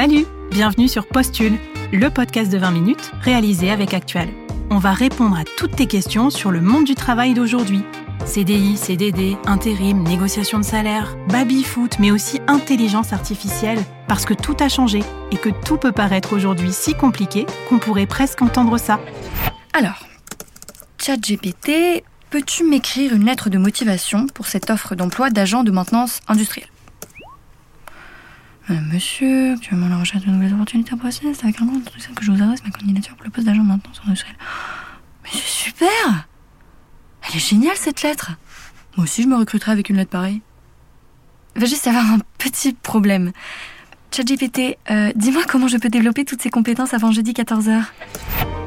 Salut Bienvenue sur Postule, le podcast de 20 minutes réalisé avec Actual. On va répondre à toutes tes questions sur le monde du travail d'aujourd'hui. CDI, CDD, intérim, négociation de salaire, baby-foot, mais aussi intelligence artificielle, parce que tout a changé et que tout peut paraître aujourd'hui si compliqué qu'on pourrait presque entendre ça. Alors, ChatGPT, peux-tu m'écrire une lettre de motivation pour cette offre d'emploi d'agent de maintenance industrielle? Monsieur, actuellement la recherche de nouvelles opportunités professionnelles, c'est avec un nom que je vous adresse ma candidature pour le poste d'agent maintenance industrielle. Mais c'est super Elle est géniale cette lettre Moi aussi je me recruterai avec une lettre pareille. Va juste avoir un petit problème. ChatGPT, euh, dis-moi comment je peux développer toutes ces compétences avant jeudi 14h.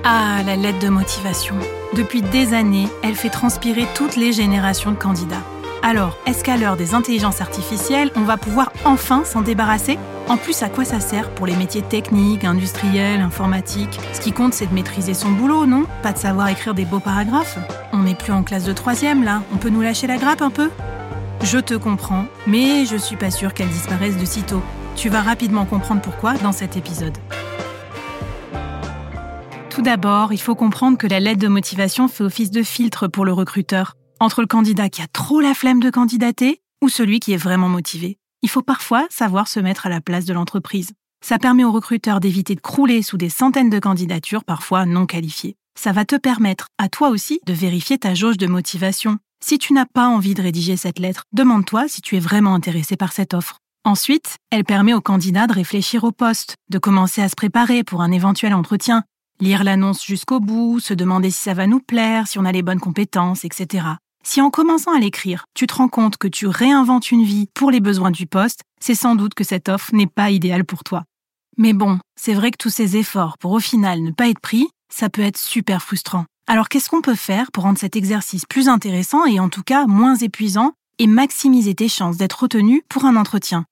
Ah, la lettre de motivation. Depuis des années, elle fait transpirer toutes les générations de candidats. Alors, est-ce qu'à l'heure des intelligences artificielles, on va pouvoir enfin s'en débarrasser? En plus, à quoi ça sert pour les métiers techniques, industriels, informatiques? Ce qui compte, c'est de maîtriser son boulot, non? Pas de savoir écrire des beaux paragraphes? On n'est plus en classe de troisième, là. On peut nous lâcher la grappe un peu? Je te comprends, mais je suis pas sûre qu'elle disparaisse de sitôt. Tu vas rapidement comprendre pourquoi dans cet épisode. Tout d'abord, il faut comprendre que la lettre de motivation fait office de filtre pour le recruteur, entre le candidat qui a trop la flemme de candidater ou celui qui est vraiment motivé. Il faut parfois savoir se mettre à la place de l'entreprise. Ça permet au recruteur d'éviter de crouler sous des centaines de candidatures parfois non qualifiées. Ça va te permettre, à toi aussi, de vérifier ta jauge de motivation. Si tu n'as pas envie de rédiger cette lettre, demande-toi si tu es vraiment intéressé par cette offre. Ensuite, elle permet au candidat de réfléchir au poste, de commencer à se préparer pour un éventuel entretien, lire l'annonce jusqu'au bout, se demander si ça va nous plaire, si on a les bonnes compétences, etc. Si en commençant à l'écrire, tu te rends compte que tu réinventes une vie pour les besoins du poste, c'est sans doute que cette offre n'est pas idéale pour toi. Mais bon, c'est vrai que tous ces efforts pour au final ne pas être pris, ça peut être super frustrant. Alors qu'est-ce qu'on peut faire pour rendre cet exercice plus intéressant et en tout cas moins épuisant et maximiser tes chances d'être retenu pour un entretien?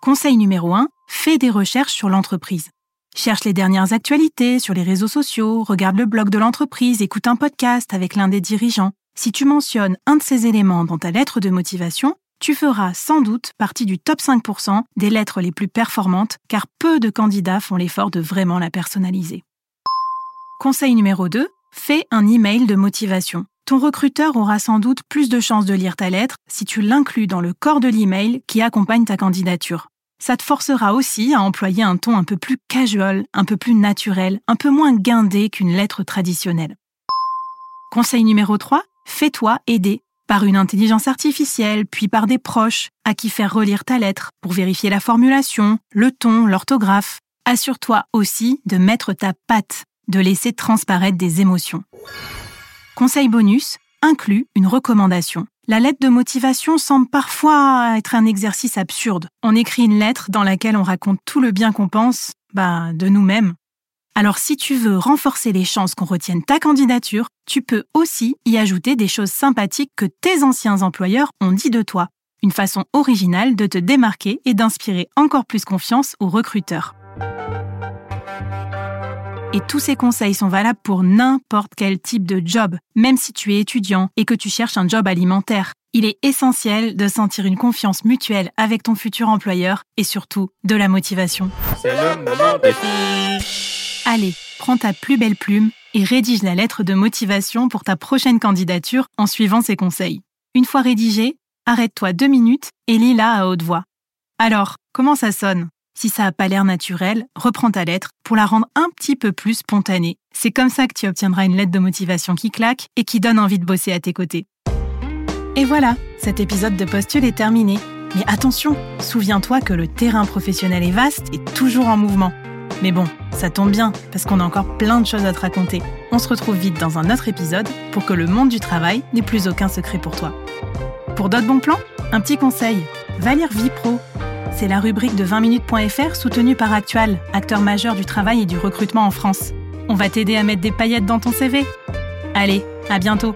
Conseil numéro 1, fais des recherches sur l'entreprise. Cherche les dernières actualités sur les réseaux sociaux, regarde le blog de l'entreprise, écoute un podcast avec l'un des dirigeants. Si tu mentionnes un de ces éléments dans ta lettre de motivation, tu feras sans doute partie du top 5% des lettres les plus performantes car peu de candidats font l'effort de vraiment la personnaliser. Conseil numéro 2, fais un email de motivation. Ton recruteur aura sans doute plus de chances de lire ta lettre si tu l'inclus dans le corps de l'email qui accompagne ta candidature ça te forcera aussi à employer un ton un peu plus casual, un peu plus naturel, un peu moins guindé qu'une lettre traditionnelle. Conseil numéro 3, fais-toi aider par une intelligence artificielle, puis par des proches, à qui faire relire ta lettre pour vérifier la formulation, le ton, l'orthographe. Assure-toi aussi de mettre ta patte, de laisser transparaître des émotions. Conseil bonus, inclut une recommandation. La lettre de motivation semble parfois être un exercice absurde. On écrit une lettre dans laquelle on raconte tout le bien qu'on pense, bah, de nous-mêmes. Alors si tu veux renforcer les chances qu'on retienne ta candidature, tu peux aussi y ajouter des choses sympathiques que tes anciens employeurs ont dit de toi. Une façon originale de te démarquer et d'inspirer encore plus confiance aux recruteurs. Et tous ces conseils sont valables pour n'importe quel type de job, même si tu es étudiant et que tu cherches un job alimentaire. Il est essentiel de sentir une confiance mutuelle avec ton futur employeur et surtout de la motivation. C'est le moment Allez, prends ta plus belle plume et rédige la lettre de motivation pour ta prochaine candidature en suivant ces conseils. Une fois rédigée, arrête-toi deux minutes et lis-la à haute voix. Alors, comment ça sonne? Si ça n'a pas l'air naturel, reprends ta lettre pour la rendre un petit peu plus spontanée. C'est comme ça que tu obtiendras une lettre de motivation qui claque et qui donne envie de bosser à tes côtés. Et voilà, cet épisode de Postule est terminé. Mais attention, souviens-toi que le terrain professionnel est vaste et toujours en mouvement. Mais bon, ça tombe bien, parce qu'on a encore plein de choses à te raconter. On se retrouve vite dans un autre épisode pour que le monde du travail n'ait plus aucun secret pour toi. Pour d'autres bons plans, un petit conseil, va lire Vie Pro c'est la rubrique de 20minutes.fr soutenue par Actual, acteur majeur du travail et du recrutement en France. On va t'aider à mettre des paillettes dans ton CV. Allez, à bientôt